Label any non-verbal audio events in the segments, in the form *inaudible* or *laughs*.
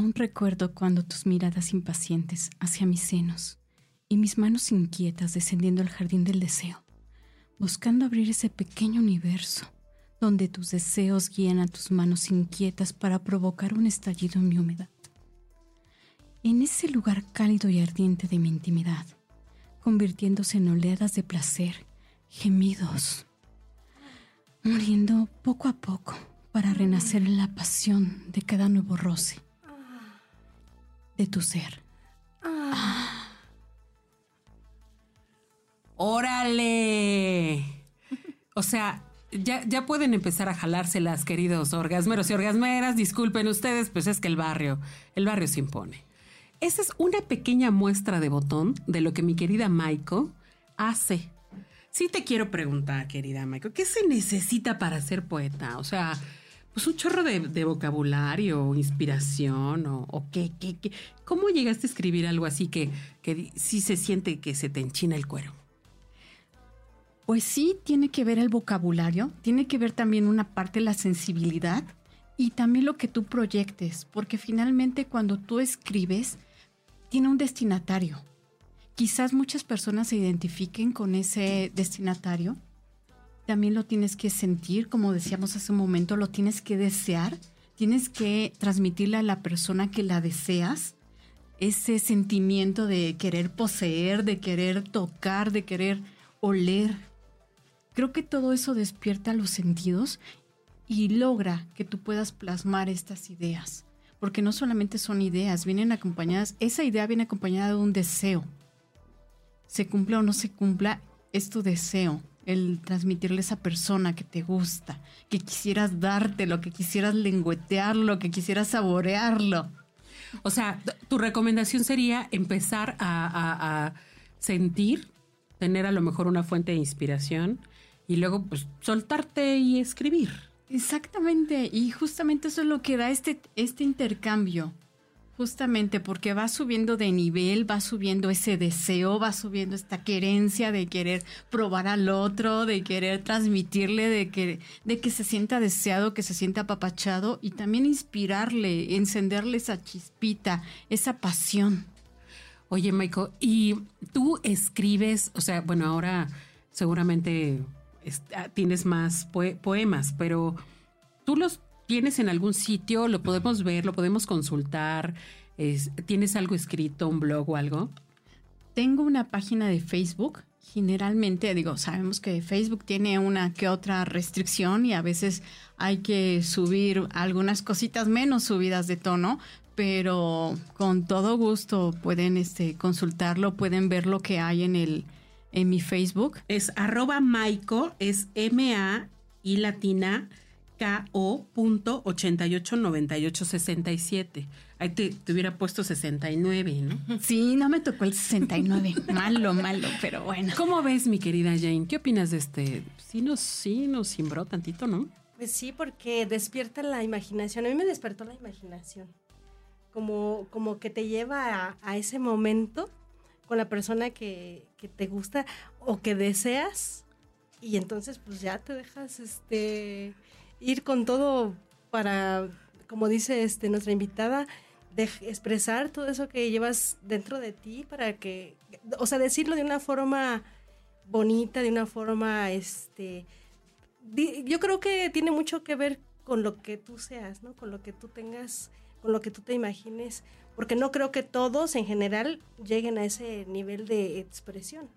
Aún recuerdo cuando tus miradas impacientes hacia mis senos y mis manos inquietas descendiendo al jardín del deseo, buscando abrir ese pequeño universo donde tus deseos guían a tus manos inquietas para provocar un estallido en mi humedad. En ese lugar cálido y ardiente de mi intimidad, convirtiéndose en oleadas de placer, gemidos, muriendo poco a poco para renacer en la pasión de cada nuevo roce de tu ser. ¡Órale! O sea, ya, ya pueden empezar a jalárselas, queridos orgasmeros y orgasmeras. Disculpen ustedes, pues es que el barrio, el barrio se impone. Esa es una pequeña muestra de botón de lo que mi querida Maiko hace. Sí te quiero preguntar, querida Maiko, ¿qué se necesita para ser poeta? O sea, pues un chorro de, vocabulario, inspiración o, qué, qué, qué, ¿Cómo llegaste a escribir algo así que, que sí se siente que se te enchina el cuero? Pues sí, tiene que ver el vocabulario, tiene que ver también una parte la sensibilidad y también lo que tú proyectes, porque finalmente cuando tú escribes, tiene un destinatario. Quizás muchas personas se identifiquen con ese destinatario. También lo tienes que sentir, como decíamos hace un momento, lo tienes que desear, tienes que transmitirle a la persona que la deseas ese sentimiento de querer poseer, de querer tocar, de querer oler, Creo que todo eso despierta los sentidos y logra que tú puedas plasmar estas ideas. Porque no solamente son ideas, vienen acompañadas, esa idea viene acompañada de un deseo. Se cumpla o no se cumpla, es tu deseo, el transmitirle a esa persona que te gusta, que quisieras dártelo, que quisieras lengüetearlo, que quisieras saborearlo. O sea, tu recomendación sería empezar a, a sentir, tener a lo mejor una fuente de inspiración, y luego pues soltarte y escribir. Exactamente, y justamente eso es lo que da este, este intercambio, justamente porque va subiendo de nivel, va subiendo ese deseo, va subiendo esta querencia de querer probar al otro, de querer transmitirle, de que, de que se sienta deseado, que se sienta apapachado y también inspirarle, encenderle esa chispita, esa pasión. Oye, Michael, ¿y tú escribes, o sea, bueno, ahora seguramente Ah, tienes más poemas, pero tú los tienes en algún sitio, lo podemos ver, lo podemos consultar. ¿Tienes algo escrito, un blog o algo? Tengo una página de Facebook. Generalmente, digo, sabemos que Facebook tiene una que otra restricción y a veces hay que subir algunas cositas menos subidas de tono, pero con todo gusto pueden este, consultarlo, pueden ver lo que hay en el, en mi Facebook. Es arroba Maiko, es M-A y latina K-O punto 889867. Ahí te, te, hubiera puesto 69, ¿no? *laughs* Sí, no me tocó el 69. *laughs* malo, malo, pero bueno. ¿Cómo ves, mi querida Jane? ¿Qué opinas de este? Sí nos, sí nos simbró tantito, ¿no? Pues sí, porque despierta la imaginación. A mí me despertó la imaginación. Como, como que te lleva a, a ese momento con la persona que, te gusta o que deseas y entonces pues ya te dejas este ir con todo para como dice este nuestra invitada de expresar todo eso que llevas dentro de ti para que o sea decirlo de una forma bonita de una forma este yo creo que tiene mucho que ver con lo que tú seas no con lo que tú tengas con lo que tú te imagines porque no creo que todos en general lleguen a ese nivel de expresión.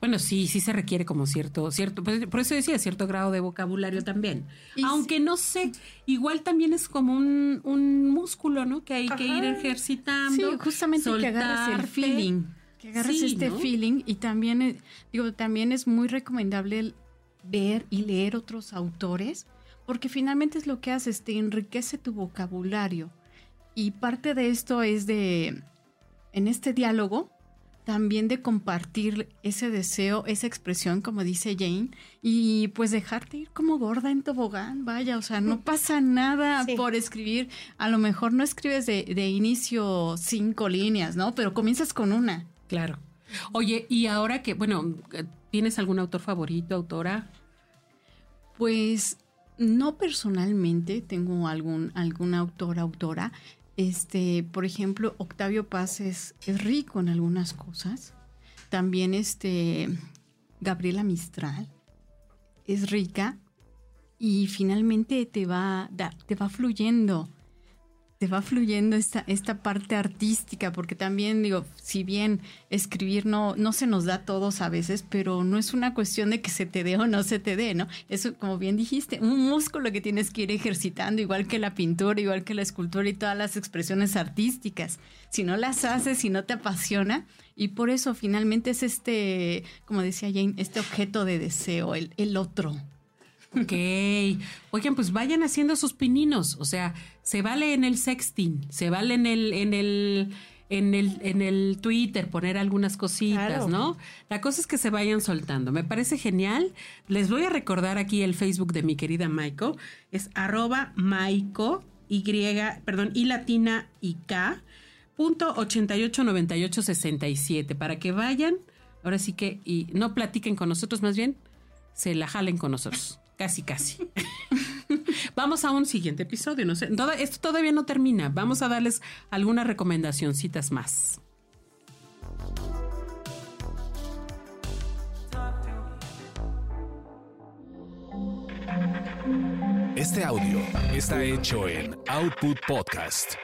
Bueno, sí, sí se requiere como cierto, cierto, pues, por eso decía cierto grado de vocabulario también. Aunque no sé, igual también es como un, músculo, ¿no? Que hay que ir ejercitando. Sí, justamente que agarras el feeling. Que agarras este feeling y también, eh, digo, también es muy recomendable ver y leer otros autores, porque finalmente es lo que haces, te enriquece tu vocabulario y parte de esto es de en este diálogo también de compartir ese deseo, esa expresión, como dice Jane, y pues dejarte ir como gorda en tobogán, vaya, o sea, no pasa nada por escribir, a lo mejor no escribes de, de, inicio cinco líneas, ¿no? Pero comienzas con una. Claro. Oye, y ahora que, bueno, ¿tienes algún autor favorito, autora? Pues no personalmente tengo algún, algún autor, autora, este, por ejemplo, Octavio Paz es, rico en algunas cosas. También este, Gabriela Mistral es rica y finalmente te va, te va fluyendo te va fluyendo esta, esta parte artística, porque también digo, si bien escribir no, no se nos da a todos a veces, pero no es una cuestión de que se te dé o no se te dé, ¿no? Eso, como bien dijiste, un músculo que tienes que ir ejercitando, igual que la pintura, igual que la escultura y todas las expresiones artísticas. Si no las haces, si no te apasiona, y por eso finalmente es este, como decía Jane, este objeto de deseo, el, el otro. Ok. Oigan, pues vayan haciendo sus pininos. O sea, se vale en el sexting, se vale en el, en el, en el, en el Twitter poner algunas cositas, ¿no? La cosa es que se vayan soltando. Me parece genial. Les voy a recordar aquí el Facebook de mi querida Maiko. Es arroba Maiko, Y, perdón, y latina y K, punto 889867, para que vayan, ahora sí que, y no platiquen con nosotros, más bien, se la jalen con nosotros. Casi, casi. *laughs* Vamos a un siguiente episodio. No sé, esto todavía no termina. Vamos a darles algunas recomendacioncitas más. Este audio está hecho en Output Podcast.